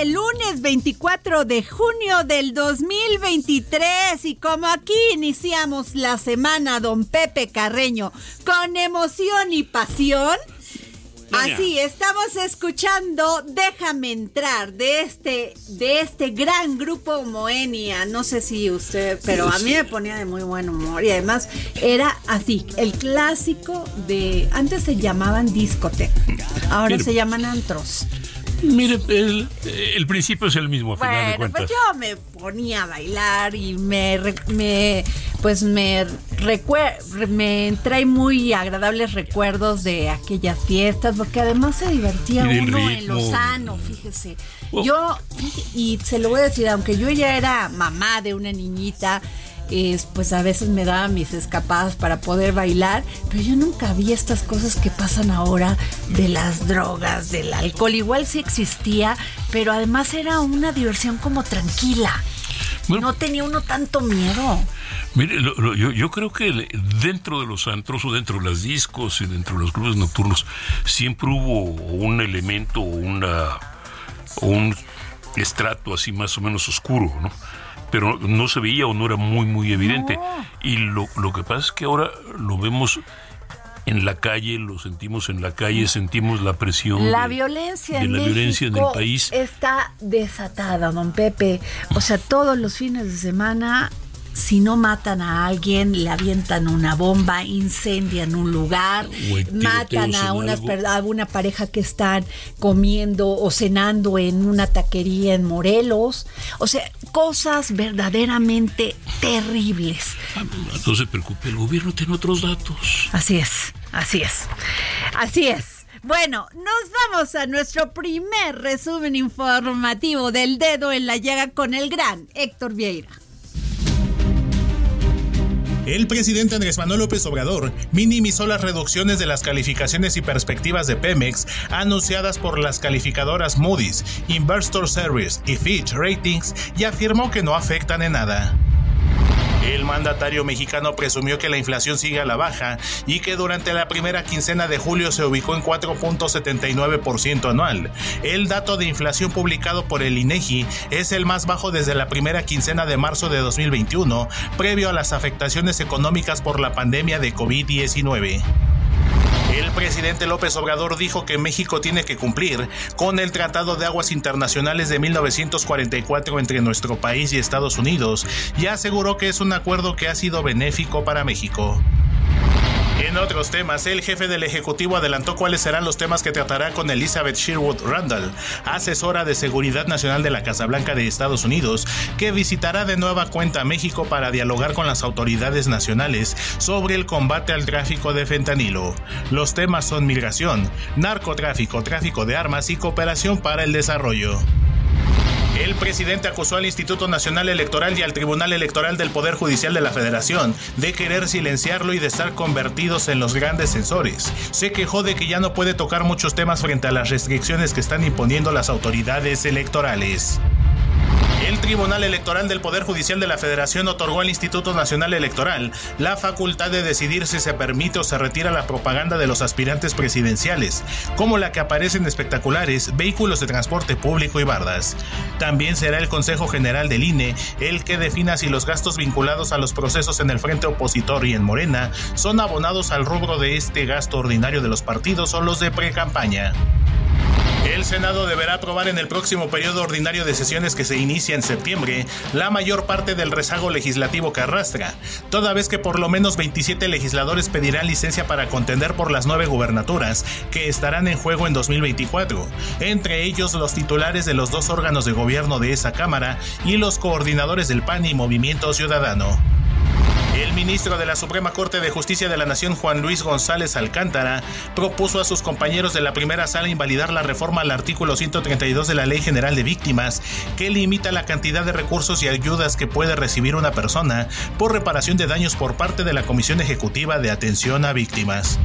Este lunes 24 de junio del 2023 y como aquí iniciamos la semana don Pepe Carreño con emoción y pasión. Así estamos escuchando Déjame entrar de este de este gran grupo Moenia. No sé si usted, pero a mí me ponía de muy buen humor y además era así, el clásico de antes se llamaban discoteca. Ahora se llaman antros. Mire, el, el principio es el mismo, a final de Bueno, cuentas. pues yo me ponía a bailar y me, me pues me recuer- me trae muy agradables recuerdos de aquellas fiestas, porque además se divertía uno en lo sano, fíjese. Oh. Yo, y se lo voy a decir, aunque yo ya era mamá de una niñita, es, pues a veces me daba mis escapadas para poder bailar, pero yo nunca vi estas cosas que pasan ahora de las drogas, del alcohol. Igual sí existía, pero además era una diversión como tranquila. Bueno. No tenía uno tanto miedo. Mire, lo- lo- yo, yo creo que dentro de los antros o dentro de los discos y dentro de los clubes nocturnos siempre hubo un elemento o una un estrato así más o menos oscuro, ¿no? Pero no se veía o no era muy, muy evidente. Y lo, lo que pasa es que ahora lo vemos en la calle, lo sentimos en la calle, sentimos la presión. La de- violencia de en la violencia en el país. está desatada, don Pepe. O sea, todos los fines de semana, si no matan a alguien, le avientan una bomba, incendian un lugar, matan a en una, algo. per- a una pareja que están comiendo o cenando en una taquería en Morelos. O sea, cosas verdaderamente terribles. No se preocupe, el gobierno tiene otros datos. Así es, así es, así es. Bueno, nos vamos a nuestro primer resumen informativo del dedo en la llaga con el gran Héctor Vieira. El presidente Andrés Manuel López Obrador minimizó las reducciones de las calificaciones y perspectivas de Pemex anunciadas por las calificadoras Moody's, Investor Service y Fitch Ratings y afirmó que no afectan en nada. El mandatario mexicano presumió que la inflación sigue a la baja y que durante la primera quincena de julio se ubicó en 4.79% anual. El dato de inflación publicado por el INEGI es el más bajo desde la primera quincena de marzo de 2021, previo a las afectaciones económicas por la pandemia de COVID-19. El presidente López Obrador dijo que México tiene que cumplir con el Tratado de Aguas Internacionales de 1944 entre nuestro país y Estados Unidos y aseguró que es un acuerdo que ha sido benéfico para México. En otros temas, el jefe del Ejecutivo adelantó cuáles serán los temas que tratará con Elizabeth Sherwood Randall, asesora de Seguridad Nacional de la Casa Blanca de Estados Unidos, que visitará de nueva cuenta México para dialogar con las autoridades nacionales sobre el combate al tráfico de fentanilo. Los temas son migración, narcotráfico, tráfico de armas y cooperación para el desarrollo. El presidente acusó al Instituto Nacional Electoral y al Tribunal Electoral del Poder Judicial de la Federación de querer silenciarlo y de estar convertidos en los grandes censores. Se quejó de que ya no puede tocar muchos temas frente a las restricciones que están imponiendo las autoridades electorales. El Tribunal Electoral del Poder Judicial de la Federación otorgó al Instituto Nacional Electoral la facultad de decidir si se permite o se retira la propaganda de los aspirantes presidenciales, como la que aparece en espectaculares, vehículos de transporte público y bardas. También será el Consejo General del INE el que defina si los gastos vinculados a los procesos en el frente opositor y en Morena son abonados al rubro de este gasto ordinario de los partidos o los de pre-campaña. El Senado deberá aprobar en el próximo periodo ordinario de sesiones que se inicia en septiembre la mayor parte del rezago legislativo que arrastra, toda vez que por lo menos 27 legisladores pedirán licencia para contender por las nueve gubernaturas que estarán en juego en 2024, entre ellos los titulares de los dos órganos de gobierno de esa Cámara y los coordinadores del PAN y Movimiento Ciudadano. El ministro de la Suprema Corte de Justicia de la Nación, Juan Luis González Alcántara, propuso a sus compañeros de la primera sala invalidar la reforma al artículo 132 de la Ley General de Víctimas, que limita la cantidad de recursos y ayudas que puede recibir una persona por reparación de daños por parte de la Comisión Ejecutiva de Atención a Víctimas.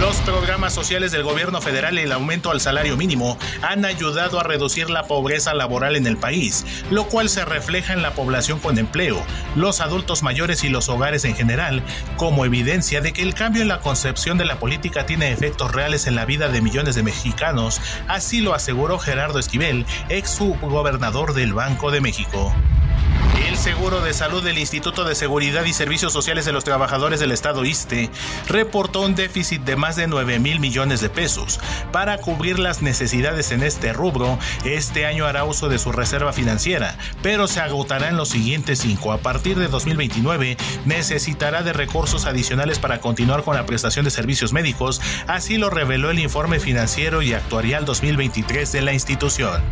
Los programas sociales del gobierno federal y el aumento al salario mínimo han ayudado a reducir la pobreza laboral en el país, lo cual se refleja en la población con empleo, los adultos mayores y los hogares en general, como evidencia de que el cambio en la concepción de la política tiene efectos reales en la vida de millones de mexicanos, así lo aseguró Gerardo Esquivel, ex subgobernador del Banco de México. El Seguro de Salud del Instituto de Seguridad y Servicios Sociales de los Trabajadores del Estado ISTE reportó un déficit de más de 9 mil millones de pesos. Para cubrir las necesidades en este rubro, este año hará uso de su reserva financiera, pero se agotará en los siguientes cinco. A partir de 2029, necesitará de recursos adicionales para continuar con la prestación de servicios médicos, así lo reveló el informe financiero y actuarial 2023 de la institución.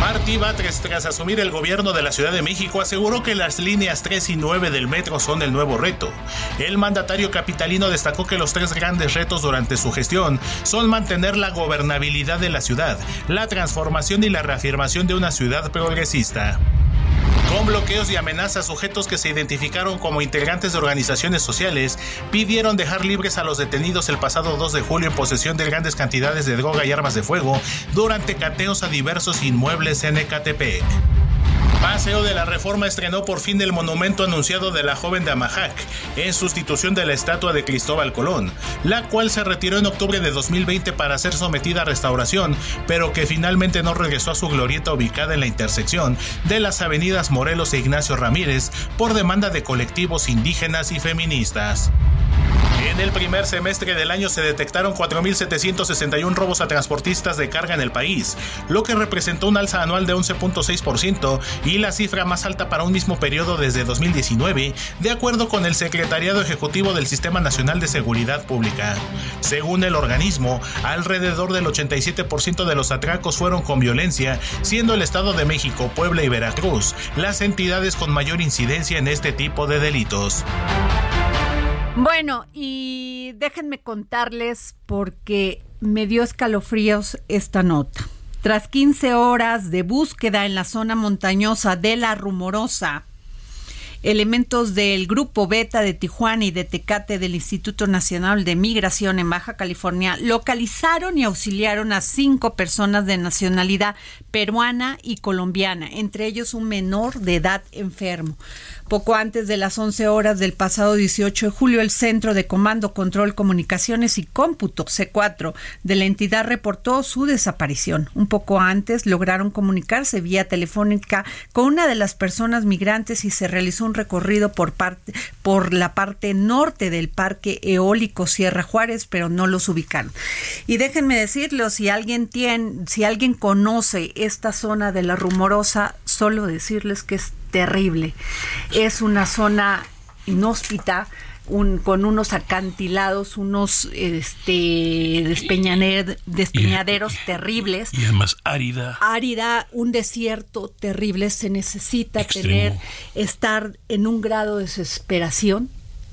Martí Batres, tras asumir el gobierno de la Ciudad de México, aseguró que las líneas 3 y 9 del metro son el nuevo reto. El mandatario capitalino destacó que los tres grandes retos durante su gestión son mantener la gobernabilidad de la ciudad, la transformación y la reafirmación de una ciudad progresista con bloqueos y amenazas sujetos que se identificaron como integrantes de organizaciones sociales, pidieron dejar libres a los detenidos el pasado 2 de julio en posesión de grandes cantidades de droga y armas de fuego durante cateos a diversos inmuebles en. Paseo de la Reforma estrenó por fin el monumento anunciado de la joven de Amajac, en sustitución de la estatua de Cristóbal Colón, la cual se retiró en octubre de 2020 para ser sometida a restauración, pero que finalmente no regresó a su glorieta ubicada en la intersección de las avenidas Morelos e Ignacio Ramírez por demanda de colectivos indígenas y feministas. En el primer semestre del año se detectaron 4.761 robos a transportistas de carga en el país, lo que representó un alza anual de 11.6% y la cifra más alta para un mismo periodo desde 2019, de acuerdo con el Secretariado Ejecutivo del Sistema Nacional de Seguridad Pública. Según el organismo, alrededor del 87% de los atracos fueron con violencia, siendo el Estado de México, Puebla y Veracruz las entidades con mayor incidencia en este tipo de delitos. Bueno, y déjenme contarles porque me dio escalofríos esta nota. Tras 15 horas de búsqueda en la zona montañosa de La Rumorosa, elementos del Grupo Beta de Tijuana y de Tecate del Instituto Nacional de Migración en Baja California localizaron y auxiliaron a cinco personas de nacionalidad peruana y colombiana, entre ellos un menor de edad enfermo. Poco antes de las 11 horas del pasado 18 de julio, el Centro de Comando, Control, Comunicaciones y Cómputo C4 de la entidad reportó su desaparición. Un poco antes lograron comunicarse vía telefónica con una de las personas migrantes y se realizó un recorrido por parte por la parte norte del Parque Eólico Sierra Juárez, pero no los ubicaron. Y déjenme decirlo, si alguien tiene, si alguien conoce esta zona de la Rumorosa, solo decirles que es terrible. Es una zona inhóspita con unos acantilados, unos este, despeñaderos terribles. Y además árida. Árida, un desierto terrible. Se necesita tener, estar en un grado de desesperación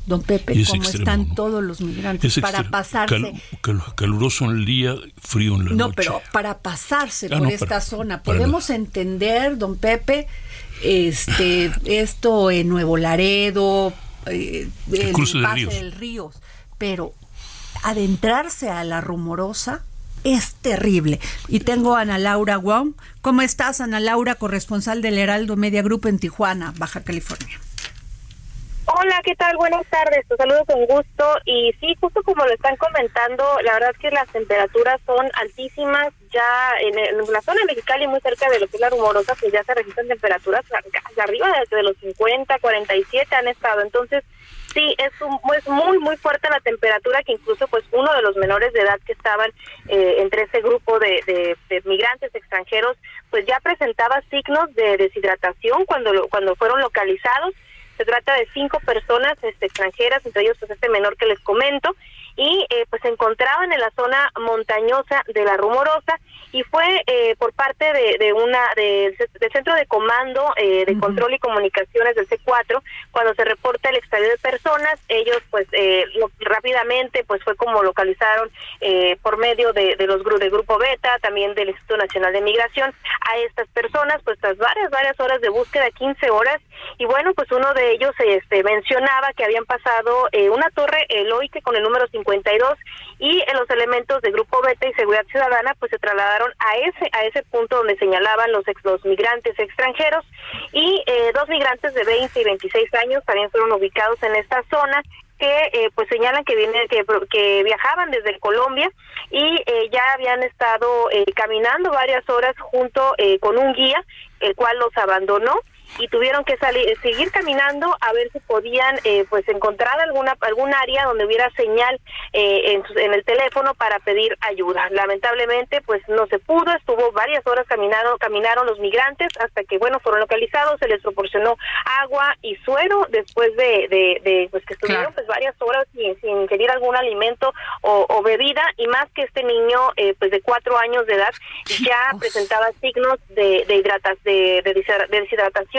don Pepe, como están todos los migrantes, para pasarse. caluroso en el día, frío en la noche. No, pero para pasarse ah, por esta zona, podemos entender, don Pepe, este, esto en Nuevo Laredo, eh, el, cruce del río. Pero adentrarse a la rumorosa es terrible. Y tengo a Ana Laura Wong. ¿Cómo estás, Ana Laura, corresponsal del Heraldo Media Group en Tijuana, Baja California? Hola, ¿qué tal? Buenas tardes, te saludo con gusto. Y sí, justo como lo están comentando, la verdad es que las temperaturas son altísimas. Ya en, la zona de Mexicali, muy cerca de lo que es la rumorosa, pues ya se registran temperaturas arriba de, los 50, 47 han estado. Entonces, sí, es, es muy, muy fuerte la temperatura que incluso pues uno de los menores de edad que estaban eh, entre ese grupo de, de, migrantes extranjeros, pues ya presentaba signos de deshidratación cuando, cuando fueron localizados se trata de cinco personas este, extranjeras, entre ellos pues este menor que les comento, y eh, pues se encontraban en la zona montañosa de la Rumorosa y fue eh, por parte de, una del centro de comando eh, de control y comunicaciones del C4 cuando se reporta el extravío de personas ellos pues rápidamente pues fue como localizaron por medio de, los del grupo Beta también del Instituto Nacional de Migración a estas personas pues tras varias varias horas de búsqueda 15 horas y bueno pues uno de ellos este mencionaba que habían pasado una torre eloica con el número 50 y en los elementos de Grupo Beta y Seguridad Ciudadana pues se trasladaron a ese a ese punto donde señalaban los ex, los migrantes extranjeros y eh, dos migrantes de 20 y 26 años también fueron ubicados en esta zona que eh, pues señalan que vienen que, viajaban desde Colombia y eh, ya habían estado caminando varias horas junto con un guía el cual los abandonó y tuvieron que salir seguir caminando a ver si podían eh, pues encontrar alguna algún área donde hubiera señal eh, en, en, el teléfono para pedir ayuda. Lamentablemente pues no se pudo estuvo varias horas caminando caminaron los migrantes hasta que bueno fueron localizados se les proporcionó agua y suero después de, de, pues que estuvieron pues varias horas sin, sin ingerir algún alimento o, bebida y más que este niño eh, pues de cuatro años de edad ya presentaba signos de de, de, de deshidratación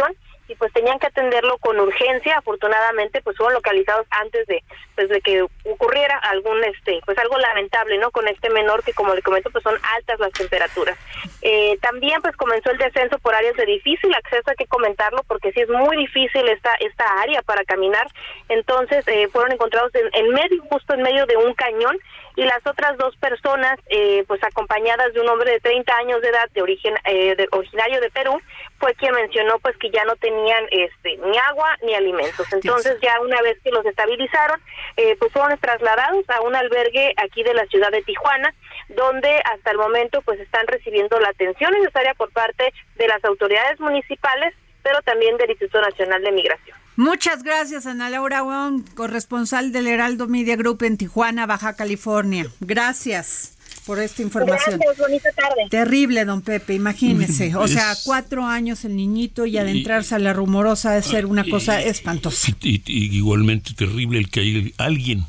y pues tenían que atenderlo con urgencia. Afortunadamente, pues fueron localizados antes de pues de que ocurriera algún este pues algo lamentable, ¿no? Con este menor que como le comento pues son altas las temperaturas. Eh, también pues comenzó el descenso por áreas de difícil acceso, hay que comentarlo porque sí es muy difícil esta esta área para caminar. Entonces eh, fueron encontrados en, en medio justo en medio de un cañón y las otras dos personas, eh, pues acompañadas de un hombre de 30 años de edad, de origen eh, de, originario de Perú, fue quien mencionó pues que ya no tenían este ni agua ni alimentos. Entonces ya una vez que los estabilizaron, eh, pues fueron trasladados a un albergue aquí de la ciudad de Tijuana, donde hasta el momento pues están recibiendo la atención necesaria por parte de las autoridades municipales, pero también del Instituto Nacional de Migración. Muchas gracias, Ana Laura Wong, corresponsal del Heraldo Media Group en Tijuana, Baja California. Gracias por esta información. Gracias, bonita tarde. Terrible, don Pepe, imagínese. O sea, cuatro años el niñito y adentrarse a la rumorosa de ser una cosa espantosa. Y, igualmente terrible el que hay alguien,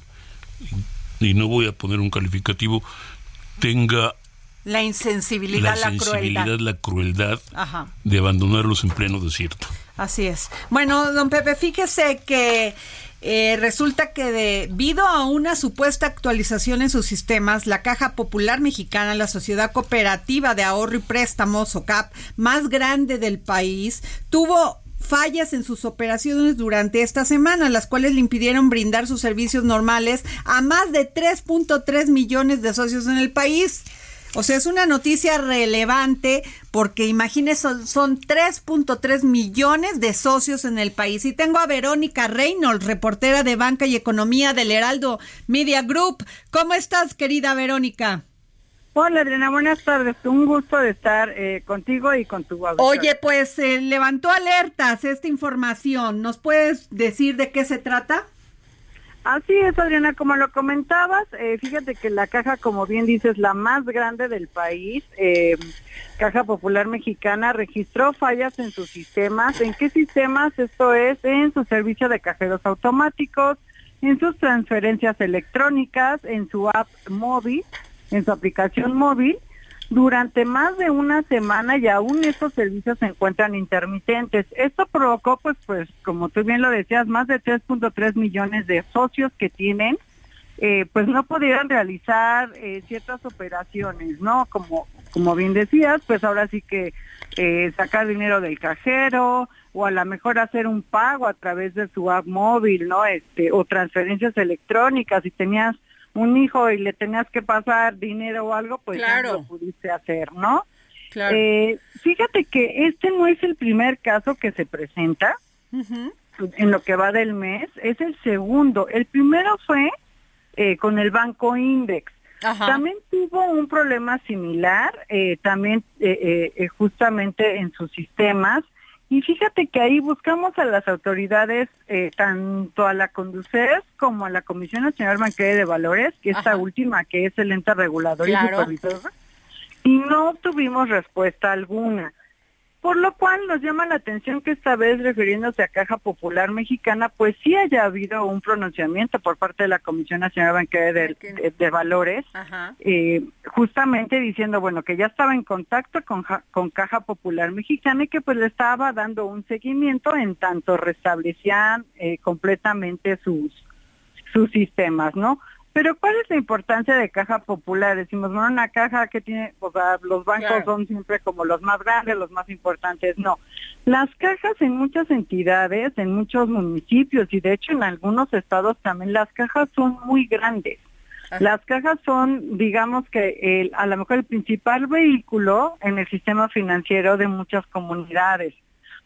y no voy a poner un calificativo, tenga la insensibilidad, la, crueldad. la crueldad de abandonarlos en pleno desierto. Así es. Bueno, don Pepe, fíjese que eh, resulta que debido a una supuesta actualización en sus sistemas, la Caja Popular Mexicana, la sociedad cooperativa de ahorro y préstamos, OCAP, más grande del país, tuvo fallas en sus operaciones durante esta semana, las cuales le impidieron brindar sus servicios normales a más de 3.3 millones de socios en el país. O sea, es una noticia relevante porque imagínese, son, 3.3 millones de socios en el país. Y tengo a Verónica Reynolds, reportera de Banca y Economía del Heraldo Media Group. ¿Cómo estás, querida Verónica? Hola Adriana, buenas tardes. Un gusto de estar eh, contigo y con tu auditorio. Oye, pues eh, levantó alertas esta información. ¿Nos puedes decir de qué se trata? Así es, Adriana, como lo comentabas, eh, fíjate que la caja, como bien dices, la más grande del país, eh, Caja Popular Mexicana, registró fallas en sus sistemas. ¿En qué sistemas? Esto es en su servicio de cajeros automáticos, en sus transferencias electrónicas, en su app móvil, en su aplicación móvil durante más de una semana y aún estos servicios se encuentran intermitentes. Esto provocó, pues, pues, como tú bien lo decías, más de 3.3 millones de socios que tienen, eh, pues no pudieron realizar eh, ciertas operaciones, ¿no? Como, como bien decías, pues ahora sí que eh, sacar dinero del cajero o a lo mejor hacer un pago a través de su app móvil, ¿no? Este, o transferencias electrónicas, si tenías un hijo y le tenías que pasar dinero o algo, pues ya Claro. lo pudiste hacer, ¿no? Claro. Eh, fíjate que este no es el primer caso que se presenta en lo que va del mes, es el segundo. El primero fue eh, con el banco Index. Ajá. También tuvo un problema similar, eh, también eh, justamente en sus sistemas. Y fíjate que ahí buscamos a las autoridades, eh, tanto a la Conducef como a la Comisión Nacional Bancaria de Valores, que esta Ajá. última que es el ente regulador y supervisor, y no obtuvimos respuesta alguna. Por lo cual nos llama la atención que esta vez, refiriéndose a Caja Popular Mexicana, pues sí haya habido un pronunciamiento por parte de la Comisión Nacional Bancaria de, de- de Valores, eh, justamente diciendo, bueno, que ya estaba en contacto con Caja Popular Mexicana y que pues le estaba dando un seguimiento en tanto restablecían eh, completamente sus, sus sistemas, ¿no? Pero ¿cuál es la importancia de caja popular? Decimos, bueno, una caja que tiene, o sea, los bancos Claro. son siempre como los más grandes, los más importantes. No, las cajas en muchas entidades, en muchos municipios y de hecho en algunos estados también las cajas son muy grandes. Las cajas son, digamos que el, a lo mejor el principal vehículo en el sistema financiero de muchas comunidades,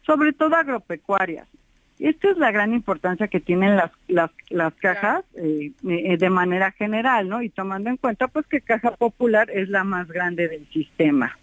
sobre todo agropecuarias. Esta es la gran importancia que tienen las, las, las cajas eh, eh, de manera general, ¿no? Y tomando en cuenta pues que Caja Popular es la más grande del sistema.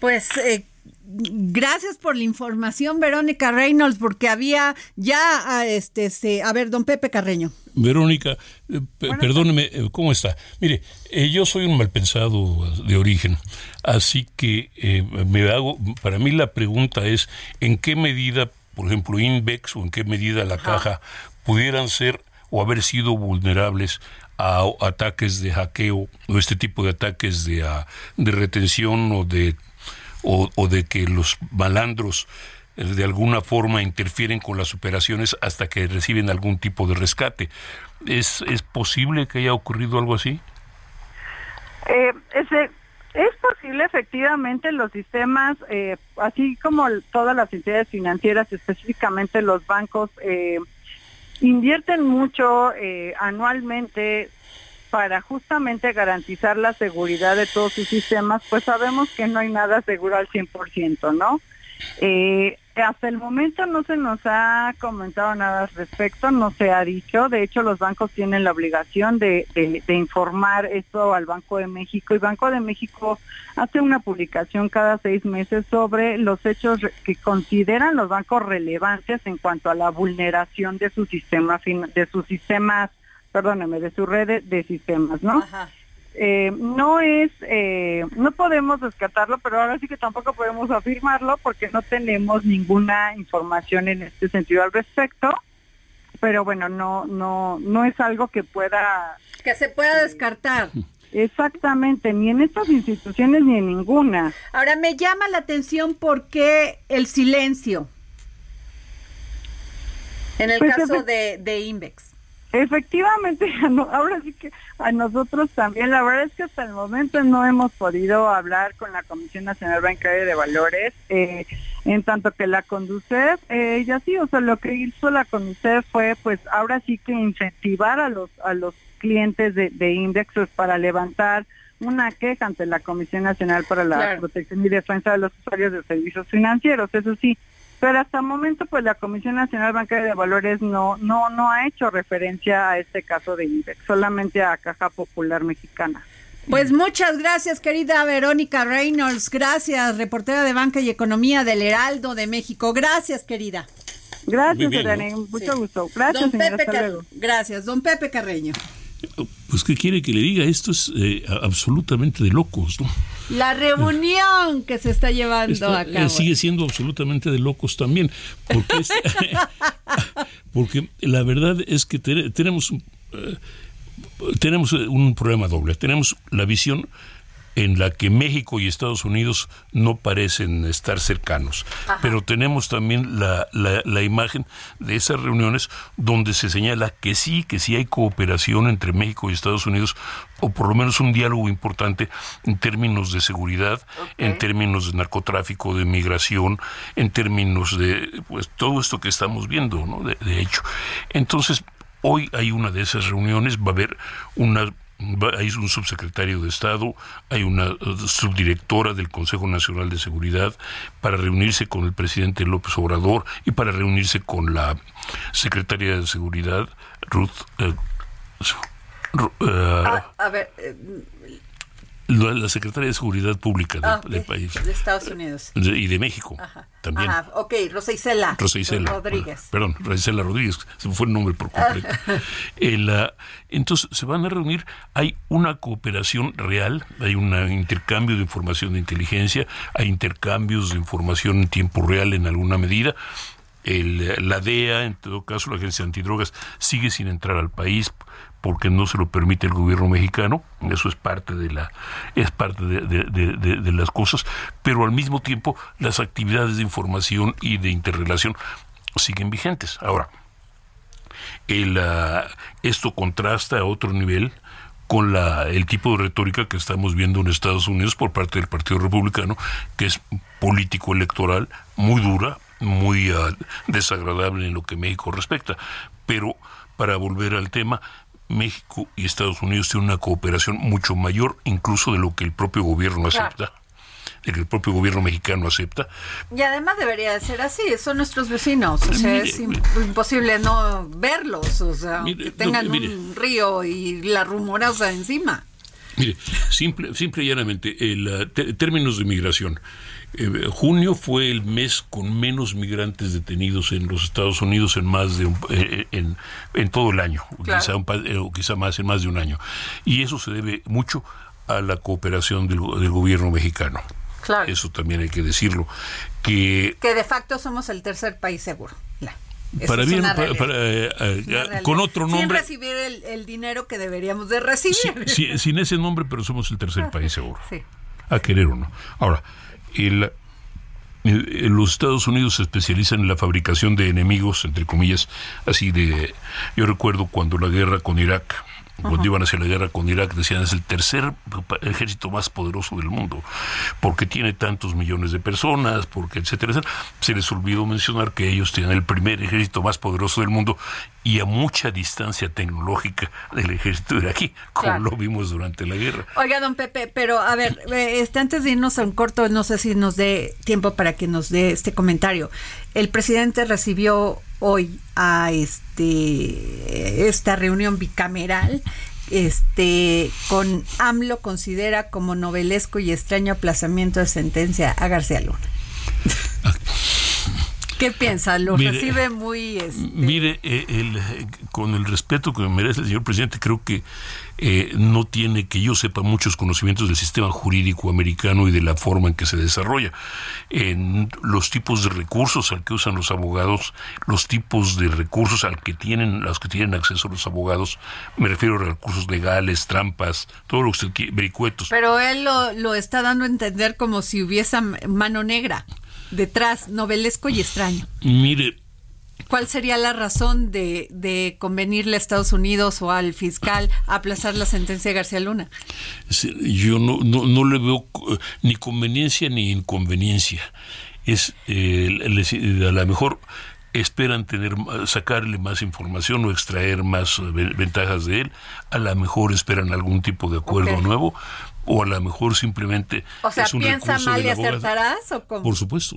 Pues eh, gracias por la información, Verónica Reynolds, porque había ya, ah, este, se, a ver, don Pepe Carreño. Verónica, eh, pe- perdóneme, eh, ¿cómo está? Mire, eh, yo soy un malpensado de origen, así que eh, me hago, para mí la pregunta es, ¿en qué medida, por ejemplo, Invex o en qué medida la caja pudieran ser o haber sido vulnerables a ataques de hackeo o este tipo de ataques de, ah, de retención o de o, o de que los malandros eh, de alguna forma interfieren con las operaciones hasta que reciben algún tipo de rescate. ¿Es, es posible que haya ocurrido algo así? Eh, ese, es posible efectivamente los sistemas, eh, así como todas las entidades financieras, específicamente los bancos, eh, invierten mucho eh, anualmente para justamente garantizar la seguridad de todos sus sistemas, pues sabemos que no hay nada seguro al 100%, ¿no? Eh, hasta el momento no se nos ha comentado nada al respecto, no se ha dicho. De hecho, los bancos tienen la obligación de, informar esto al Banco de México y Banco de México hace una publicación cada seis meses sobre los hechos que consideran los bancos relevantes en cuanto a la vulneración de su sistema de sus sistemas, perdóneme, de su red de, de sistemas, ¿no? Ajá. Eh, no es, eh, no podemos descartarlo, pero ahora sí que tampoco podemos afirmarlo porque no tenemos ninguna información en este sentido al respecto. Pero bueno, no, no, no es algo que pueda Que se pueda descartar. exactamente ni en estas instituciones ni en ninguna. Ahora me llama la atención por qué el silencio en el Pues, caso de, de Invex. Efectivamente, ahora sí que a nosotros también, la verdad es que hasta el momento no hemos podido hablar con la Comisión Nacional Bancaria de Valores, eh, en tanto que la Conducef, eh, ya sí, o sea, lo que hizo la Conducef fue, pues, ahora sí que incentivar a los a los clientes de, de Index pues, para levantar una queja ante la Comisión Nacional para la Claro. Protección y Defensa de los Usuarios de Servicios Financieros, eso sí, pero hasta el momento, pues la Comisión Nacional Bancaria de Valores no no no ha hecho referencia a este caso de INDEX, solamente a Caja Popular Mexicana. Pues muchas gracias, querida Verónica Reynolds. Gracias, reportera de Banca y Economía del Heraldo de México. Gracias, querida. Gracias, ¿no? mucho Sí. gusto. Gracias, Don señora, Pepe hasta Car- luego. Gracias, don Pepe Carreño. Pues, ¿qué quiere que le diga? Esto es eh, absolutamente de locos, ¿no? La reunión que se está llevando Esto, a eh, cabo. sigue siendo absolutamente de locos también, porque, es- porque la verdad es que te- tenemos, eh, tenemos un problema doble. Tenemos la visión en la que México y Estados Unidos no parecen estar cercanos, pero tenemos también la, la, la imagen de esas reuniones donde se señala que sí, que sí hay cooperación entre México y Estados Unidos, o por lo menos un diálogo importante en términos de seguridad, en términos de narcotráfico, de migración, en términos de pues todo esto que estamos viendo, ¿no? De, de hecho. Entonces, hoy hay una de esas reuniones, va a haber una hay un subsecretario de Estado, hay una eh, subdirectora del Consejo Nacional de Seguridad para reunirse con el presidente López Obrador y para reunirse con la secretaria de Seguridad, Ruth. eh, eh, Ah, a ver, eh, la, secretaria de Seguridad Pública del, ah, del de, país de Estados Unidos. de- y de México Ajá. también. Ajá, ok, Rosa Isela. Rosa Isela. Rodríguez. Perdón, Rosa Isela Rodríguez, se me fue el nombre por completo. El, ah, entonces, se van a reunir, hay una cooperación real, hay un intercambio de información de inteligencia, hay intercambios de información en tiempo real en alguna medida. El, la DEA, en todo caso, la Agencia Antidrogas, sigue sin entrar al país porque no se lo permite el gobierno mexicano, eso es parte de la, es parte de, las cosas, pero al mismo tiempo las actividades de información y de interrelación siguen vigentes. Ahora, ah, esto contrasta a otro nivel con la, el tipo de retórica que estamos viendo en Estados Unidos por parte del Partido Republicano, que es político electoral, muy dura, muy ah, desagradable en lo que México respecta. Pero para volver al tema, México y Estados Unidos tienen una cooperación mucho mayor incluso de lo que el propio gobierno Claro. acepta, de que el propio gobierno mexicano acepta. Y además debería de ser así, son nuestros vecinos, o sea, Mire, es im- imposible no verlos, o sea, Mire, que tengan no, un río y la rumorosa encima. Mire, simple, simple y llanamente, ah, te- términos de migración. Eh, junio fue el mes con menos migrantes detenidos en los Estados Unidos en más de un- eh, en, en todo el año, Claro. quizá, un eh, o quizá más en más de un año. Y eso se debe mucho a la cooperación del, del gobierno mexicano. Claro. Eso también hay que decirlo. Que Que de facto somos el tercer país seguro. La- eso para bien, para- para, eh, eh, con otro Sin nombre, recibir el, el dinero que deberíamos de recibir. si- si- sin ese nombre, pero somos el tercer país seguro. Sí. a querer o no. Ahora, el, los Estados Unidos se especializan en la fabricación de enemigos, entre comillas, así de... Yo recuerdo cuando la guerra con Irak, cuando iban hacia la guerra con Irak, decían es el tercer ejército más poderoso del mundo, porque tiene tantos millones de personas, porque etcétera, etcétera. Se les olvidó mencionar que ellos tienen el primer ejército más poderoso del mundo y a mucha distancia tecnológica del ejército iraquí, como Claro. lo vimos durante la guerra. Oiga, don Pepe, pero a ver, eh, este, antes de irnos a un corto, no sé si nos dé tiempo para que nos dé este comentario. El presidente recibió hoy a este esta reunión bicameral este con AMLO considera como novelesco y extraño aplazamiento de sentencia a García Luna. ¿Qué piensa? ¿Lo Mire, recibe muy este, Mire, eh, el, eh, con el respeto que me merece el señor presidente, creo que eh, no tiene, que yo sepa, muchos conocimientos del sistema jurídico americano y de la forma en que se desarrolla. En los tipos de recursos al que usan los abogados, los tipos de recursos al que tienen, los que tienen acceso los abogados, me refiero a recursos legales, trampas, todo lo que usted quiere, vericuetos. Pero él lo, lo está dando a entender como si hubiese mano negra detrás, novelesco y extraño. Mire, ¿Cuál sería la razón de, de convenirle a Estados Unidos o al fiscal aplazar la sentencia de García Luna? Yo no, no, no le veo eh, ni conveniencia ni inconveniencia. Es eh, les- a lo mejor esperan tener sacarle más información o extraer más eh, ve- ventajas de él. A lo mejor esperan algún tipo de acuerdo nuevo, o a lo mejor simplemente O sea, es un piensa recurso mal y acertarás o cómo? Por supuesto.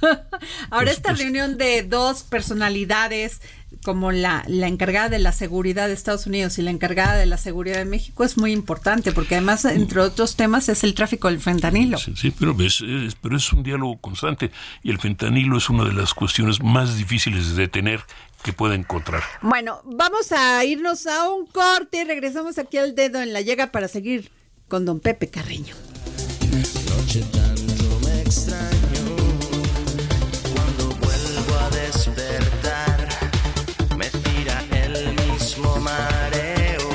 Ahora esta supuesto. reunión de dos personalidades como la, la encargada de la seguridad de Estados Unidos y la encargada de la seguridad de México es muy importante porque además, entre otros temas, es el tráfico del fentanilo. Sí, sí, pero, es, es- pero es un diálogo constante y el fentanilo es una de las cuestiones más difíciles de detener que pueda encontrar. Bueno, vamos a irnos a un corte y regresamos aquí al dedo en la llaga para seguir con don Pepe Carreño. noche tanto me extraño cuando vuelvo a despertar me tira el mismo mareo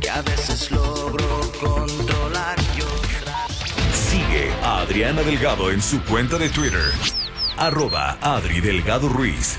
que a veces logro controlar y otras Sigue a Adriana Delgado en su cuenta de Twitter. Arroba Adri Delgado Ruiz.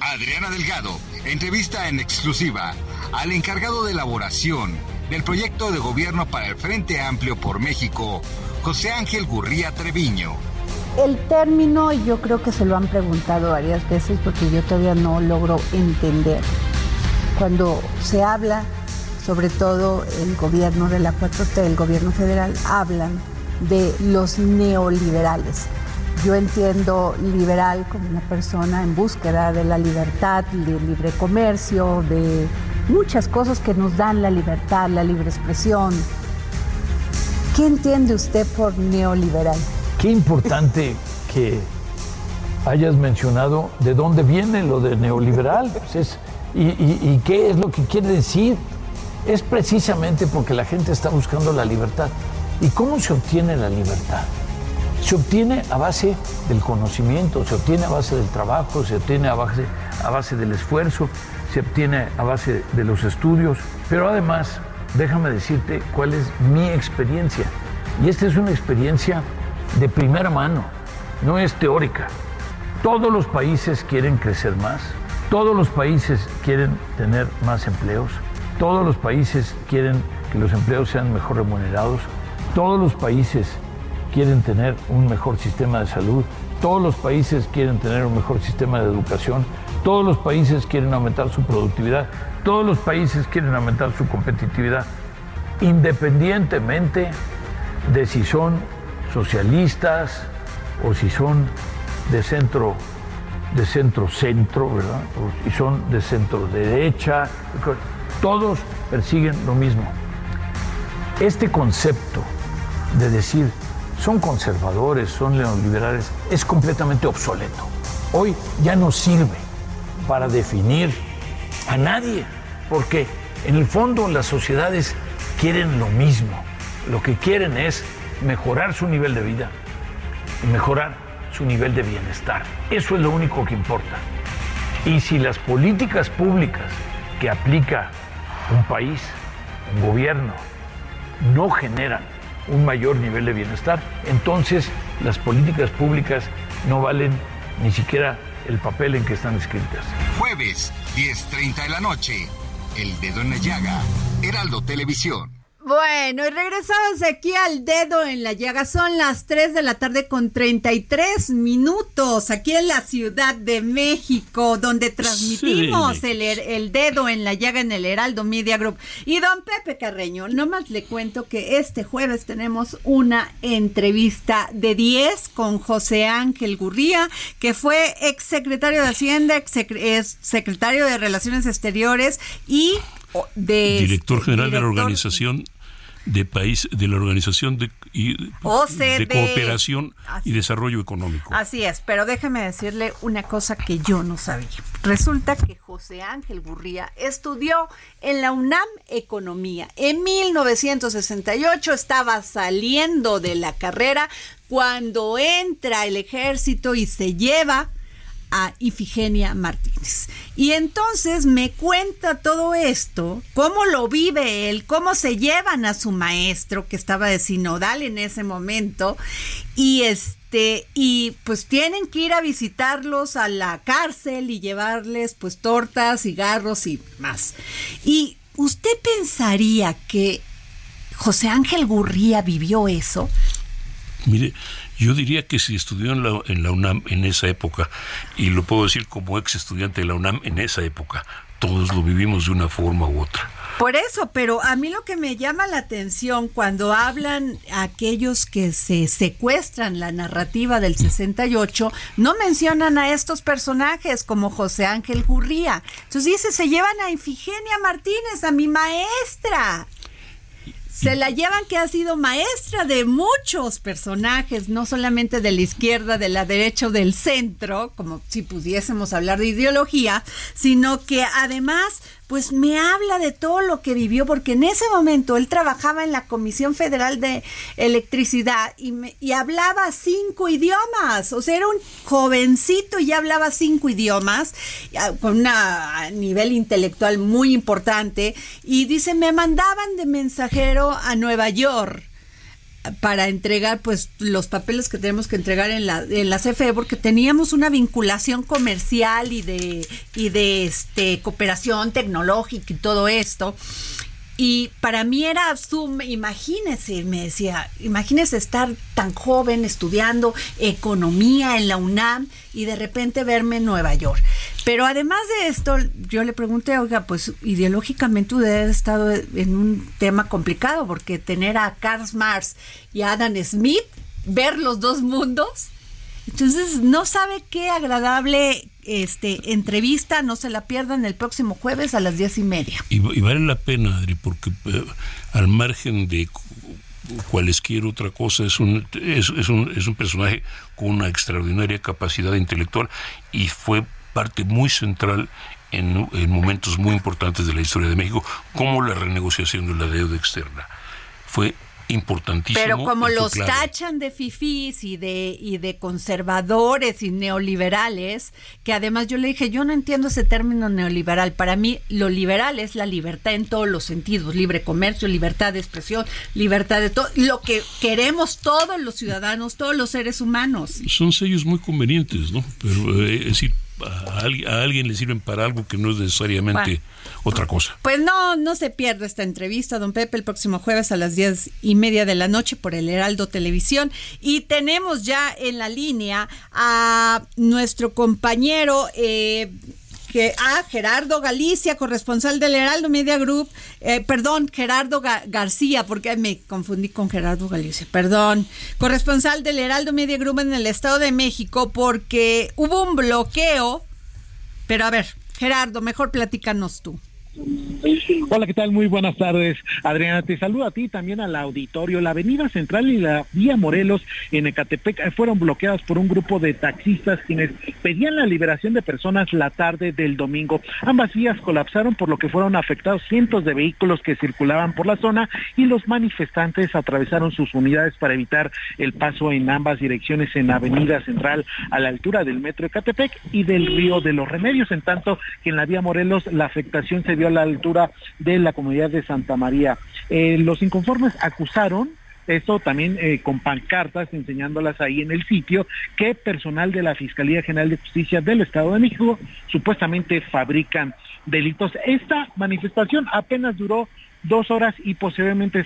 Adriana Delgado entrevista en exclusiva al encargado de elaboración del proyecto de gobierno para el Frente Amplio por México, José Ángel Gurría Treviño. El término yo creo que se lo han preguntado varias veces porque yo todavía no logro entender. Cuando se habla, sobre todo el gobierno de la 4T, el gobierno federal, hablan de los neoliberales. Yo entiendo liberal como una persona en búsqueda de la libertad, del libre comercio, de muchas cosas que nos dan la libertad, la libre expresión. ¿Qué entiende usted por neoliberal? Qué importante que hayas mencionado de dónde viene lo de neoliberal pues es- y, y- y qué es lo que quiere decir. Es precisamente porque la gente está buscando la libertad. ¿Y cómo se obtiene la libertad? Se obtiene a base del conocimiento, se obtiene a base del trabajo, se obtiene a base, a base del esfuerzo, se obtiene a base de los estudios. Pero además, déjame decirte cuál es mi experiencia. Y esta es una experiencia de primera mano, no es teórica. Todos los países quieren crecer más, todos los países quieren tener más empleos, todos los países quieren que los empleos sean mejor remunerados, todos los países quieren tener un mejor sistema de salud, todos los países quieren tener un mejor sistema de educación, todos los países quieren aumentar su productividad, todos los países quieren aumentar su competitividad, independientemente de si son socialistas o si son de centro de centro centro, ¿verdad? Si son de centro derecha, todos persiguen lo mismo. Este concepto de decir son conservadores, son neoliberales, es completamente obsoleto. Hoy ya no sirve para definir a nadie, porque en el fondo las sociedades quieren lo mismo. Lo que quieren es mejorar su nivel de vida y mejorar su nivel de bienestar. Eso es lo único que importa. Y si las políticas públicas que aplica un país, un gobierno, no generan un mayor nivel de bienestar, entonces las políticas públicas no valen ni siquiera el papel en que están escritas. Jueves, 10.30 de la noche. El Dedo en la Llaga, Heraldo Televisión. Bueno, y regresamos aquí al dedo en la llaga. Son las 3 de la tarde con 33 minutos aquí en la Ciudad de México, donde transmitimos el, el, dedo en la llaga en el Heraldo Media Group. Y don Pepe Carreño, nomás le cuento que este jueves tenemos una entrevista de 10 con José Ángel Gurría, que fue ex secretario de Hacienda, ex secretario de Relaciones Exteriores y de director general de la organización de país de la organización de, de cooperación y desarrollo económico. Así es, pero déjeme decirle una cosa que yo no sabía. Resulta que José Ángel Gurría estudió en la UNAM Economía. En 1968 estaba saliendo de la carrera cuando entra el ejército y se lleva a Ifigenia Martínez. Y entonces me cuenta todo esto, cómo lo vive él, cómo se llevan a su maestro que estaba de sinodal en ese momento y este y pues tienen que ir a visitarlos a la cárcel y llevarles pues tortas, cigarros y más. Y usted pensaría que José Ángel Gurría vivió eso? Mire, yo diría que si estudió en la, en la UNAM en esa época, y lo puedo decir como ex estudiante de la UNAM en esa época, todos lo vivimos de una forma u otra. Por eso, pero a mí lo que me llama la atención cuando hablan aquellos que se secuestran la narrativa del 68, no mencionan a estos personajes como José Ángel Gurría. Entonces dice, se llevan a Infigenia Martínez, a mi maestra se la llevan que ha sido maestra de muchos personajes, no solamente de la izquierda, de la derecha o del centro, como si pudiésemos hablar de ideología, sino que además pues me habla de todo lo que vivió, porque en ese momento él trabajaba en la Comisión Federal de Electricidad y, y hablaba cinco idiomas, o sea, era un jovencito y ya hablaba cinco idiomas, con un nivel intelectual muy importante, y dice, me mandaban de mensajero a Nueva York para entregar pues los papeles que tenemos que entregar en la, en la CFE porque teníamos una vinculación comercial y de y de este cooperación tecnológica y todo esto y para mí era Zoom, imagínese, me decía, imagínese estar tan joven estudiando economía en la UNAM y de repente verme en Nueva York. Pero además de esto, yo le pregunté, oiga, pues ideológicamente usted ha estado en un tema complicado, porque tener a Karl Marx y a Adam Smith, ver los dos mundos, entonces no sabe qué agradable este, entrevista, no se la pierdan el próximo jueves a las diez y media. Y, vale la pena, Adri, porque eh, al margen de cualesquier otra cosa, es un, es, un, es un personaje con una extraordinaria capacidad intelectual y fue parte muy central en, en, momentos muy importantes de la historia de México, como la renegociación de la deuda externa. Fue importantísimo. Pero como los tachan de fifís y de, y de conservadores y neoliberales, que además yo le dije, yo no entiendo ese término neoliberal. Para mí, lo liberal es la libertad en todos los sentidos, libre comercio, libertad de expresión, libertad de todo, lo que queremos todos los ciudadanos, todos los seres humanos. Son sellos muy convenientes, ¿no? Pero eh, es decir, a, alguien le sirven para algo que no es necesariamente otra cosa. Pues no, no se pierda esta entrevista, don Pepe, el próximo jueves a las diez y media de la noche por el Heraldo Televisión. Y tenemos ya en la línea a nuestro compañero eh, a Gerardo Galicia, corresponsal del Heraldo Media Group, eh, perdón, Gerardo García, porque me confundí con Gerardo Galicia, perdón, corresponsal del Heraldo Media Group en el Estado de México, porque hubo un bloqueo, pero a ver, Gerardo, mejor platícanos tú. Hola, ¿qué tal? Muy buenas tardes, Adriana. Te saludo a ti también al auditorio. La avenida central y la vía Morelos en Ecatepec fueron bloqueadas por un grupo de taxistas quienes pedían la liberación de personas la tarde del domingo. Ambas vías colapsaron por lo que fueron afectados cientos de vehículos que circulaban por la zona y los manifestantes atravesaron sus unidades para evitar el paso en ambas direcciones en avenida central a la altura del metro Ecatepec y del río de los Remedios, en tanto que en la vía Morelos la afectación se a la altura de la comunidad de Santa María. Eh, los inconformes acusaron eso también eh, con pancartas enseñándolas ahí en el sitio, que personal de la Fiscalía General de Justicia del Estado de México supuestamente fabrican delitos. Esta manifestación apenas duró dos horas y posteriormente,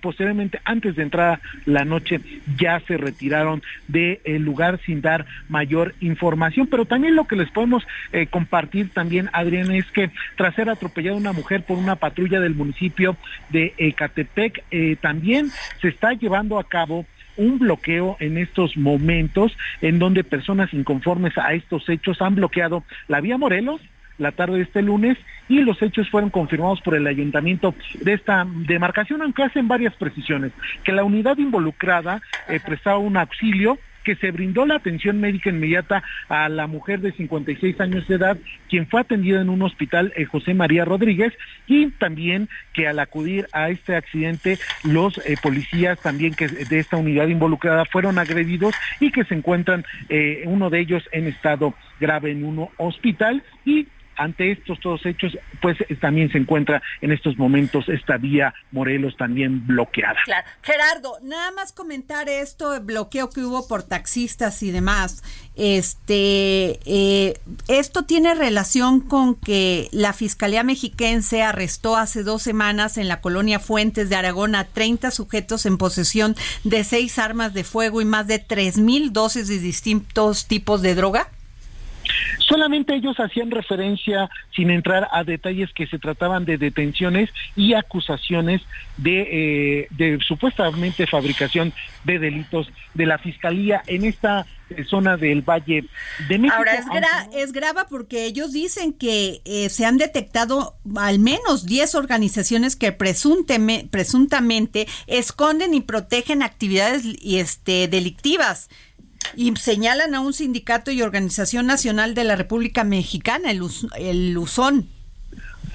posteriormente antes de entrar la noche ya se retiraron del lugar sin dar mayor información. Pero también lo que les podemos eh, compartir también, Adrián, es que tras ser atropellada una mujer por una patrulla del municipio de Ecatepec, eh, también se está llevando a cabo un bloqueo en estos momentos en donde personas inconformes a estos hechos han bloqueado la vía Morelos la tarde de este lunes y los hechos fueron confirmados por el ayuntamiento de esta demarcación, aunque hacen varias precisiones, que la unidad involucrada eh, prestaba un auxilio que se brindó la atención médica inmediata a la mujer de 56 años de edad, quien fue atendida en un hospital eh, José María Rodríguez, y también que al acudir a este accidente, los eh, policías también que de esta unidad involucrada fueron agredidos y que se encuentran uno de ellos en estado grave en un hospital y ante estos todos hechos, pues también se encuentra en estos momentos esta vía Morelos también bloqueada. Claro. Gerardo, nada más comentar esto, el bloqueo que hubo por taxistas y demás. Este, eh, esto tiene relación con que la Fiscalía Mexiquense arrestó hace dos semanas en la colonia Fuentes de Aragón a 30 sujetos en posesión de seis armas de fuego y más de tres mil dosis de distintos tipos de droga. Solamente ellos hacían referencia, sin entrar a detalles, que se trataban de detenciones y acusaciones de, eh, supuestamente fabricación de delitos de la Fiscalía en esta eh, zona del Valle de México. Ahora es, es grava porque ellos dicen que eh, se han detectado al menos 10 organizaciones que presuntamente esconden y protegen actividades y este delictivas y señalan a un sindicato y organización nacional de la República Mexicana, el, el Luzón.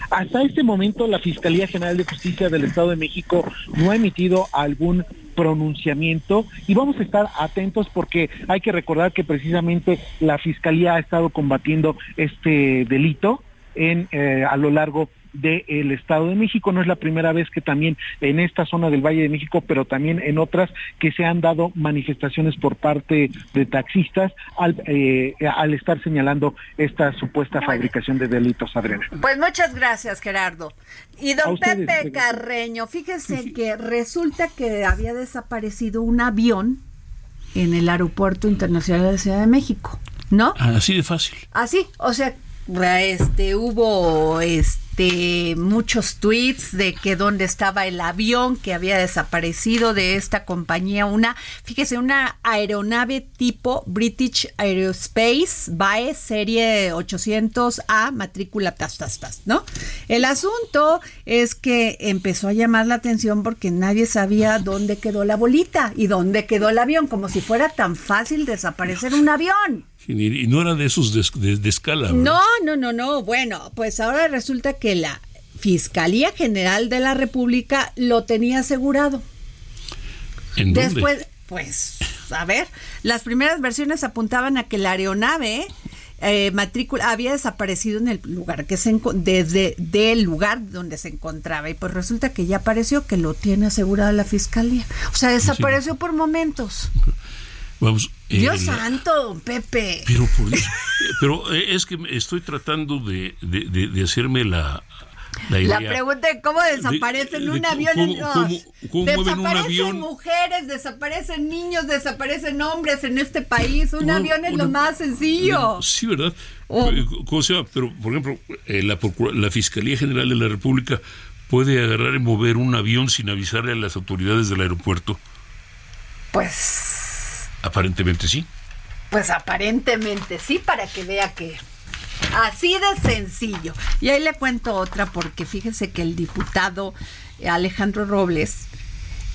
Hasta este momento la Fiscalía General de Justicia del Estado de México no ha emitido algún pronunciamiento y vamos a estar atentos porque hay que recordar que precisamente la Fiscalía ha estado combatiendo este delito en, eh, a lo largo del Estado de México. No es la primera vez que también en esta zona del Valle de México, pero también en otras que se han dado manifestaciones por parte de taxistas al, eh, al estar señalando esta supuesta fabricación de delitos, Adriana. Pues muchas gracias, Gerardo. Y don Pepe Carreño, fíjese que resulta que había desaparecido un avión en el Aeropuerto Internacional de Ciudad de México, ¿no? Así de fácil. Así, o sea, este hubo este muchos tweets de que dónde estaba el avión que había desaparecido de esta compañía. Una fíjese una aeronave tipo British Aerospace BAE serie 800A matrícula tas tas tas no el asunto es que empezó a llamar la atención porque nadie sabía dónde quedó la bolita y dónde quedó el avión como si fuera tan fácil desaparecer un avión y no era de esos de, escala. No, no, no, no. Bueno, pues ahora resulta que la Fiscalía General de la República lo tenía asegurado. ¿En dónde? Después, pues, a ver, las primeras versiones apuntaban a que la aeronave eh, matrícula había desaparecido en el lugar que se desde del lugar donde se encontraba y pues resulta que ya apareció que lo tiene asegurada la fiscalía. O sea, desapareció por momentos. Vamos, Dios santo, Pepe. Pero, pero eh, es que estoy tratando de, de, hacerme la, la, idea. la pregunta es cómo desaparecen un avión. ¿Cómo, desaparecen mujeres, desaparecen niños, desaparecen hombres en este país. Un avión es lo más sencillo. Sí, ¿verdad? Oh. Eh, ¿Cómo se llama? Pero, por ejemplo, eh, la, la Fiscalía General de la República puede agarrar y mover un avión sin avisarle a las autoridades del aeropuerto. Pues Aparentemente sí. Pues aparentemente sí, para que vea que así de sencillo. Y ahí le cuento otra, porque fíjese que el diputado Alejandro Robles,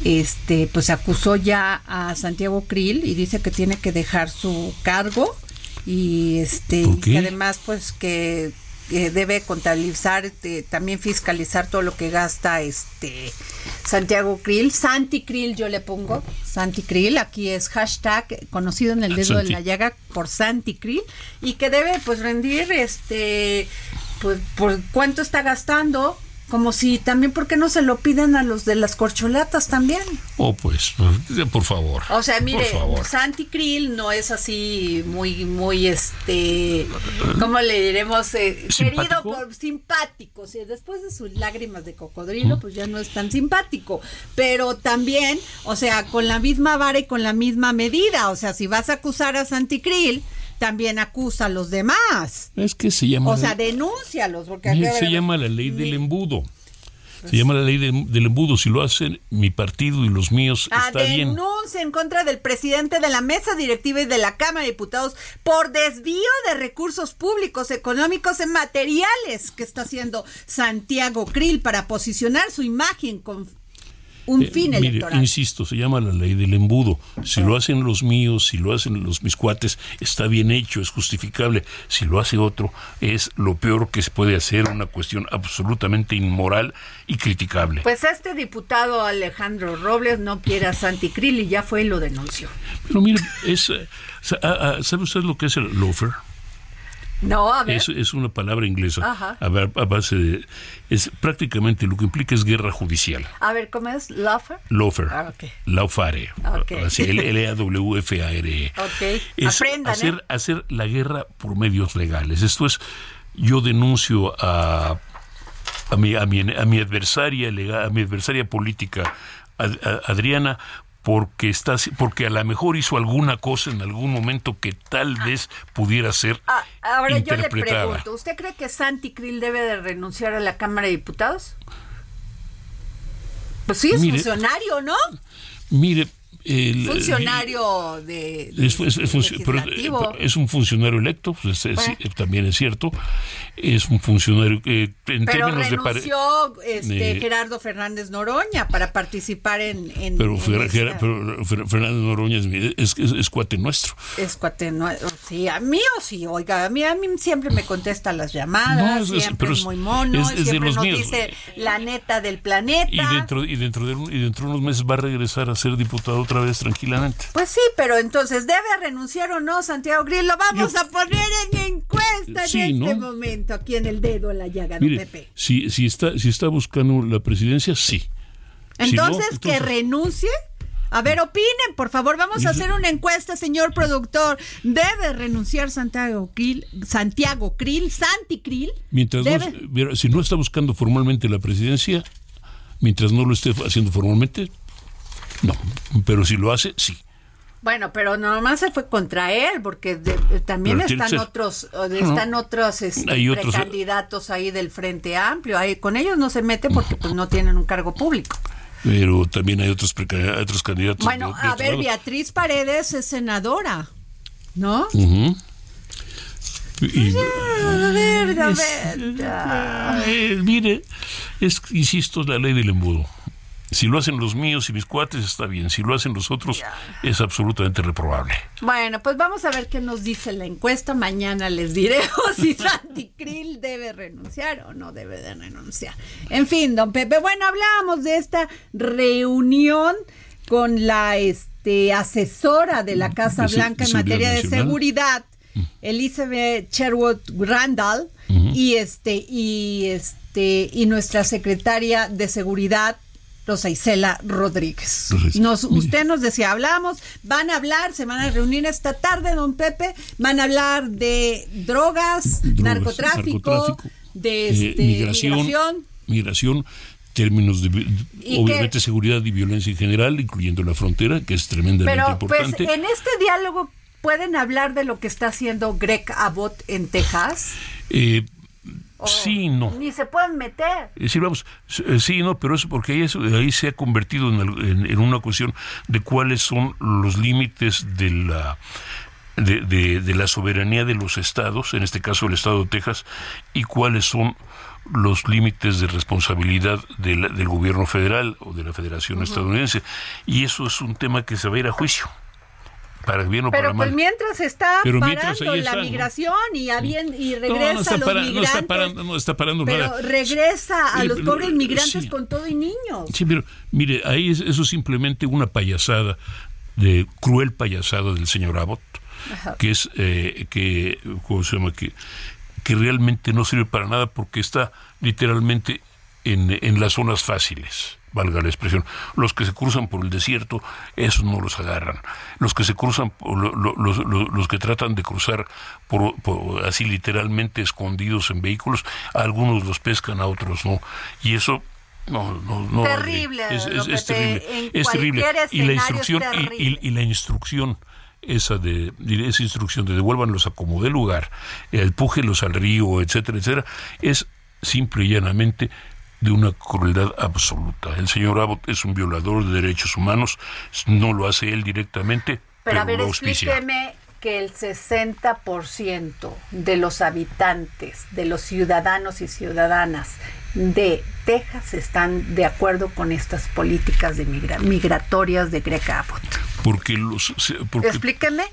este, pues acusó ya a Santiago Krill y dice que tiene que dejar su cargo y este, y además pues que debe contabilizar, este, también fiscalizar todo lo que gasta este Santiago Krill, Santi Krill yo le pongo, Santi Krill, aquí es hashtag conocido en el dedo de la llaga por Santi Krill y que debe pues rendir este pues por cuánto está gastando Como si también, ¿por qué no se lo piden a los de las corcholatas también? Oh, pues, por favor. O sea, mire, Por favor. Santi Krill no es así muy, muy, este, ¿cómo le diremos? Eh, querido, ¿Simpático? por simpático. Sí, después de sus lágrimas de cocodrilo, pues ya no es tan simpático. Pero también, o sea, con la misma vara y con la misma medida. O sea, si vas a acusar a Santi Krill, también acusa a los demás. Es que se llama... O sea, denúncialos, porque se llama la ley del embudo. Se llama la ley de- del embudo. Si lo hacen mi partido y los míos, Ah, está bien. denuncia en contra del presidente de la mesa directiva y de la Cámara de Diputados por desvío de recursos públicos económicos en materiales que está haciendo Santiago Krill para posicionar su imagen con un Eh, fin mire, electoral. insisto, se llama la ley del embudo. Si lo hacen los míos, si lo hacen los mis cuates, está bien hecho, es justificable. Si lo hace otro, es lo peor que se puede hacer, una cuestión absolutamente inmoral y criticable. Pues este diputado Alejandro Robles no quiere a Santi Krill y ya fue y lo denunció. Pero mire, es, eh, ah, ah, ¿sabe usted lo que es el loafer? No, a ver. Es, es una palabra inglesa Ajá. a, ver, a base de... Es prácticamente lo que implica es guerra judicial. A ver, ¿cómo es? ¿Loafer? Loafer. Ah, ok. Laufare. Ok. Así, L-A-W-F-A-R-E. Ok, Es aprendan, hacer, ¿eh? hacer la guerra por medios legales. Esto es, yo denuncio a, a, mi, a, mi, a mi adversaria legal, a mi adversaria política, Adriana, porque está porque a lo mejor hizo alguna cosa en algún momento que tal vez pudiera ser Ah, ahora yo le interpretada. pregunto, ¿usted cree que Santi Krill debe de renunciar a la Cámara de Diputados? Pues sí, es Mire, funcionario, ¿no? Mire, el- Funcionario de, Es, es- pero un funcionario electo, pues, Bueno. también es cierto. Es un funcionario que en Pero términos de pare- renunció este, Eh, Gerardo Fernández Noroña para participar en... en- pero, en Fer- esta- Ger- pero Fer- Fernando Noroña es, cuate nuestro. Es cuate, no, sí, a mí o sí, oiga, a mí, a mí siempre me contesta las llamadas, No, siempre es, muy mono, de siempre los nos míos. dice la neta del planeta. Y dentro, y, dentro de, y dentro de unos meses va a regresar a ser diputado otra vez tranquilamente. Pues sí, pero entonces, ¿debe renunciar o no Santiago Grill? Lo vamos a poner en encuesta Sí, en este ¿no? momento, aquí en el dedo en la llaga de Mire, Pepe. si, si, está, si está buscando la presidencia, sí. Si no, Entonces, que renuncie. A ver, opinen, por favor, vamos a hacer una encuesta, señor productor. ¿Debe renunciar Santiago Krill, Santiago Krill, Santi Krill? Mientras no, si no está buscando formalmente la presidencia, mientras no lo esté haciendo formalmente, no. Pero si lo hace, sí. Bueno, pero nomás se fue contra él, porque de- también están otros, No, están otros, este, Hay otros, eh. precandidatos ahí del Frente Amplio. Ahí, con ellos no se mete porque pues no tienen un cargo público. Pero también hay otros, otros candidatos. Bueno, de- a ver, lado. Beatriz Paredes es senadora, ¿no? Ujú. Y- A ver, a Es- ver. ya. Eh, mire, es, insisto, la ley del embudo. Si lo hacen los míos y mis cuates, está bien. Si lo hacen los otros, es absolutamente reprobable. Bueno, pues vamos a ver qué nos dice la encuesta. Mañana les diremos si Santi Krill debe renunciar o no debe de renunciar. En fin, don Pepe, bueno, hablábamos de esta reunión con la este, asesora de la Casa De se- Blanca en materia de seguridad, Elizabeth Sherwood Randall, y este, y este, y nuestra secretaria de seguridad, Rosa Isela Rodríguez. Nos, usted nos decía, hablamos, van a hablar, se van a reunir esta tarde, don Pepe, van a hablar de drogas, Drogas, narcotráfico, narcotráfico, de eh, este, migración, migración. migración, términos de, vi- ¿Y obviamente, seguridad y violencia en general, incluyendo la frontera, que es tremendamente Pero pues importante. en este diálogo pueden hablar de lo que está haciendo Greg Abbott en Texas. Eh, sí, no. Ni se pueden meter. Es decir, vamos, eh, sí, no, pero eso porque ahí, eso- ahí se ha convertido en, al- en- en una cuestión de cuáles son los límites de la de, de- de la soberanía de los estados, en este caso el estado de Texas, y cuáles son los límites de responsabilidad de la- del gobierno federal o de la Federación estadounidense. Y eso es un tema que se va a ir a juicio, para bien o Pero para pues mal. mientras está Pero mientras parando la está, ¿no? migración y, habien- y No, regresa no está, a los para- no migrantes. está parando, no está parando pero nada. regresa a Eh, los pero, pobres migrantes sí. con todo y niños. Sí, pero mire, ahí es, eso es simplemente una payasada, de cruel payasada del señor Abbott, Ajá. que es, eh, que, ¿cómo se llama? Que, que realmente no sirve para nada porque está literalmente en, en las zonas fáciles valga la expresión. Los que se cruzan por el desierto, esos no los agarran. Los que se cruzan, los, los, que tratan de cruzar por, así literalmente escondidos en vehículos, a algunos los pescan, a otros no. Y eso no, no, no. Terrible. Es, es, terrible. Es terrible. Y la instrucción, y, y, la instrucción esa de esa instrucción de devuélvanlos a como de lugar, empújenlos al río, etcétera, etcétera, es simple y llanamente de una crueldad absoluta. El señor Abbott es un violador de derechos humanos, no lo hace él directamente, pero, a ver, explíqueme que el 60% de los habitantes, de los ciudadanos y ciudadanas de Texas están de acuerdo con estas políticas de migratorias de Greg Abbott. Porque los... Explíqueme.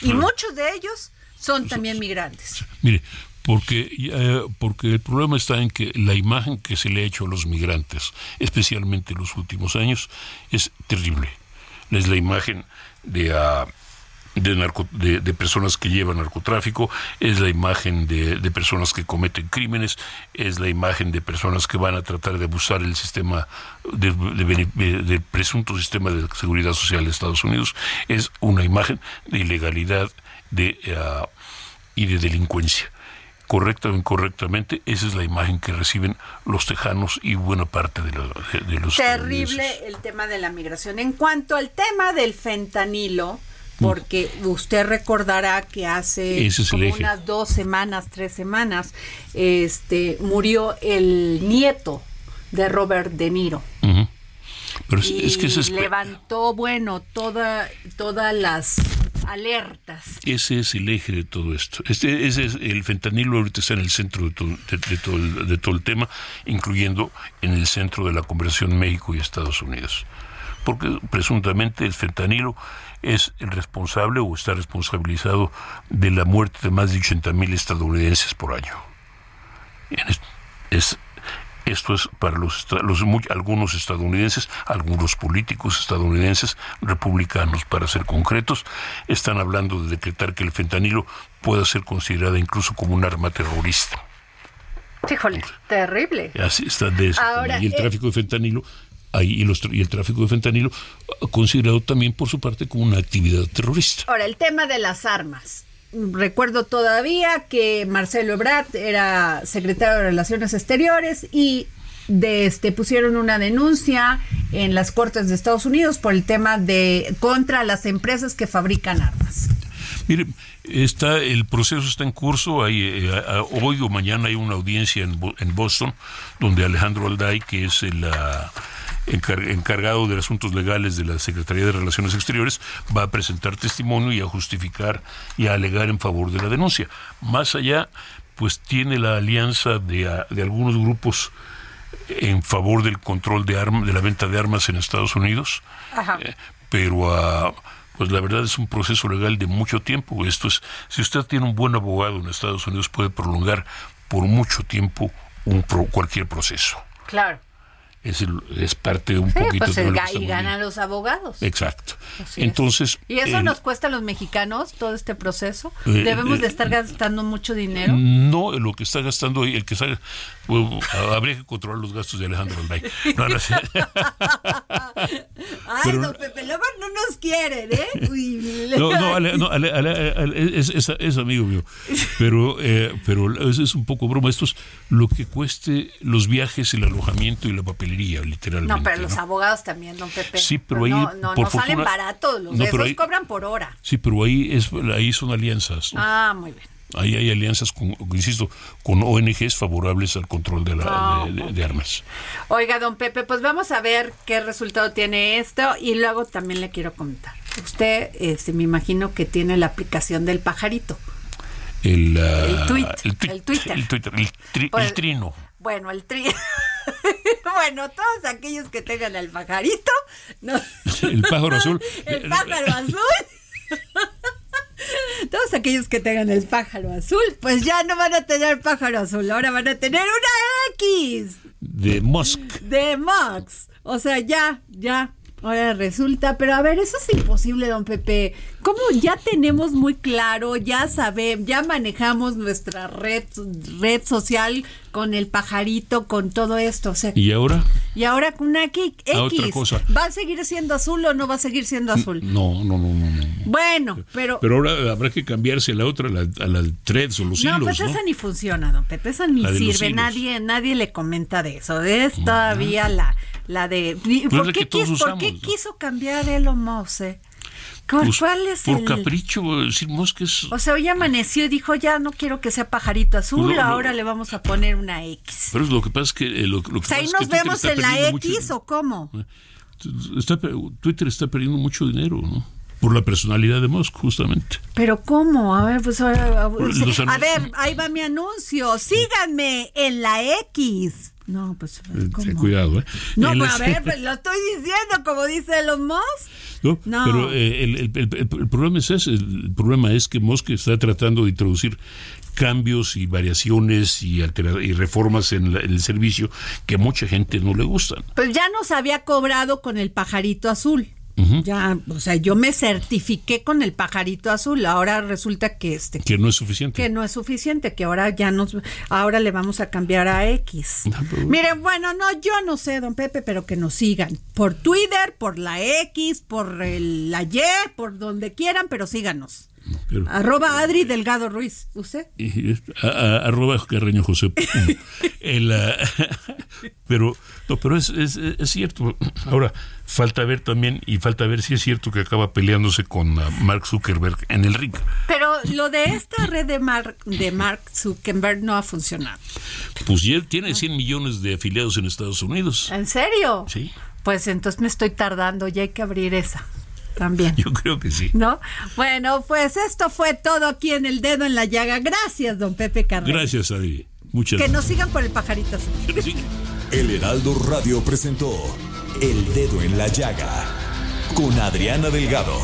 Y muchos de ellos son también migrantes. Mire, porque, eh, porque el problema está en que la imagen que se le ha hecho a los migrantes, especialmente en los últimos años, es terrible. Es la imagen de, uh, de, de, personas que llevan narcotráfico, es la imagen de, de, personas que cometen crímenes, es la imagen de personas que van a tratar de abusar el sistema del presunto sistema de seguridad social de Estados Unidos, es una imagen de ilegalidad de, uh, y de delincuencia correcta o incorrectamente, esa es la imagen que reciben los tejanos y buena parte de, los... Terrible el tema de la migración. En cuanto al tema del fentanilo, porque usted recordará que hace unas dos semanas, tres semanas, este murió el nieto de Robert De Niro. Pero es, que se levantó, bueno, toda, todas las alertas. Ese es el eje de todo esto. Este, es el fentanilo ahorita está en el centro de todo, el, tema, incluyendo en el centro de la conversación México y Estados Unidos. Porque presuntamente el fentanilo es el responsable o está responsabilizado de la muerte de más de 80 mil estadounidenses por año. Es esto es para los, los algunos estadounidenses, algunos políticos estadounidenses, republicanos para ser concretos, están hablando de decretar que el fentanilo pueda ser considerado incluso como un arma terrorista. Híjole, terrible. Así está de eso. y el eh, tráfico de fentanilo ahí y, los, y el tráfico de fentanilo considerado también por su parte como una actividad terrorista. Ahora, el tema de las armas recuerdo todavía que Marcelo Ebrard era secretario de Relaciones Exteriores y de este pusieron una denuncia en las cortes de Estados Unidos por el tema de contra las empresas que fabrican armas. Mire, está el proceso está en curso. Hay, eh, hoy o mañana hay una audiencia en, en Boston donde Alejandro Alday, que es el encargado de asuntos legales de la Secretaría de Relaciones Exteriores, va a presentar testimonio y a justificar y a alegar en favor de la denuncia. Más allá, pues tiene la alianza de, ah, de algunos grupos en favor del control de armas, de la venta de armas en Estados Unidos, eh, pero ah, pues la verdad es un proceso legal de mucho tiempo. Esto es, si usted tiene un buen abogado en Estados Unidos puede prolongar por mucho tiempo un cualquier proceso. Claro es, es parte de un poquito pues de y ganan los abogados. Exacto. Entonces. ¿Y eso nos cuesta a los mexicanos todo este proceso? Eh, ¿Debemos de eh, estar gastando mucho dinero? No, lo que está gastando, el que está, habría que controlar los gastos de Alejandro. No, no, Ay, don Pepe, luego no nos quieren, ¿eh? no, no, no es, es, amigo mío. Pero, eh, pero es, es un poco broma. Esto es lo que cueste los viajes, el alojamiento y la papelería, literalmente. No, pero los abogados también, don Pepe. Sí, pero ahí. No, no, no salen baratos, los esos cobran por hora. Sí, pero ahí, es, ahí son alianzas. Ah, muy bien. Ahí hay alianzas, con, insisto, con ONGs favorables al control de, la, ah, de, armas. Oiga, don Pepe, pues vamos a ver qué resultado tiene esto y luego también le quiero comentar. Usted, este, me imagino que tiene la aplicación del pajarito. El, el, tweet, el, Twitter. El, Twitter, el, pues, trino. Bueno, el trino. bueno, todos aquellos que tengan el pajarito. No. el pájaro azul. el pájaro azul. Todos aquellos que tengan el pájaro azul, pues ya no van a tener pájaro azul, ahora van a tener una X. De Musk. De Musk. O sea, ya, ya. Ahora resulta, pero a ver, eso es imposible, don Pepe. ¿Cómo ya tenemos muy claro, ya sabemos, ya manejamos nuestra red, red social con el pajarito, con todo esto? O sea, ¿Y ahora? y ahora con una X, A otra cosa. ¿va a seguir siendo azul o no va a seguir siendo azul? No, no, no, no. no. Bueno, pero... Pero ahora habrá que cambiarse la otra, la, a la threads o los no, hilos, pues ¿no? esa ni funciona, don Pepe, esa ni sirve, nadie, nadie le comenta de eso. Es todavía la, la de... Pues ¿Por, qué, que todos quiso, ¿Por qué usamos, ¿no? quiso cambiar Elon Musk? eh? ¿Cuál, Pues, cuál es por el...? capricho, decir Musk es... O sea, hoy amaneció y dijo, ya no quiero que sea pajarito azul, Pues no. ahora le vamos a poner una X. Pero lo que pasa es que... eh, Lo, lo que O sea, ahí es nos que vemos está en la mucho- X o cómo. está pe- Twitter está perdiendo mucho dinero, ¿no? Por la personalidad de Musk, justamente. Pero ¿cómo? A ver, pues ahora... A, ver, ahí va mi anuncio. Síganme en la X. No, pues Eh, ¿cómo? ten cuidado, ¿eh? No, pues a ver, pues, lo estoy diciendo como dice Elon Musk. ¿no? No. Pero eh, el, el- el- el problema es ese, el problema es que Musk está tratando de introducir cambios y variaciones y, y reformas en, la- en el servicio que a mucha gente no le gustan. Pues ya nos había cobrado con el pajarito azul. Ya, o sea, yo me certifiqué con el pajarito azul. Ahora resulta que este Que no es suficiente. que no es suficiente, que ahora ya nos ahora le vamos a cambiar a X. Miren, bueno, no, yo no sé, don Pepe, pero que nos sigan por Twitter, por la X, por el- la Y, por donde quieran, pero síganos. Pero- Arroba Adri Delgado Ruiz. ¿Usted? Y, a- a- arroba Carreño José. El, ah, pero no, pero es, es, es cierto. Ahora, falta ver también, y falta ver si es cierto que acaba peleándose con ah, Mark Zuckerberg en el ring. Pero lo de esta red de Mark, de Mark Zuckerberg no ha funcionado. Pues ya tiene 100 millones de afiliados en Estados Unidos. ¿En serio? Sí, Pues entonces me estoy tardando, ya hay que abrir esa también. yo creo que sí. ¿No? Bueno, pues esto fue todo aquí en el dedo en la llaga. Gracias, don Pepe Carrera. Gracias, Adri. Muchas Que nos gracias. sigan por el pajarito. El Heraldo Radio presentó El Dedo en la Llaga con Adriana Delgado.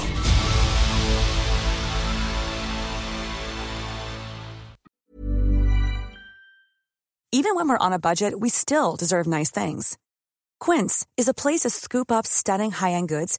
Even when we're on a budget, we still deserve nice things. Quince is a place to scoop up stunning high-end goods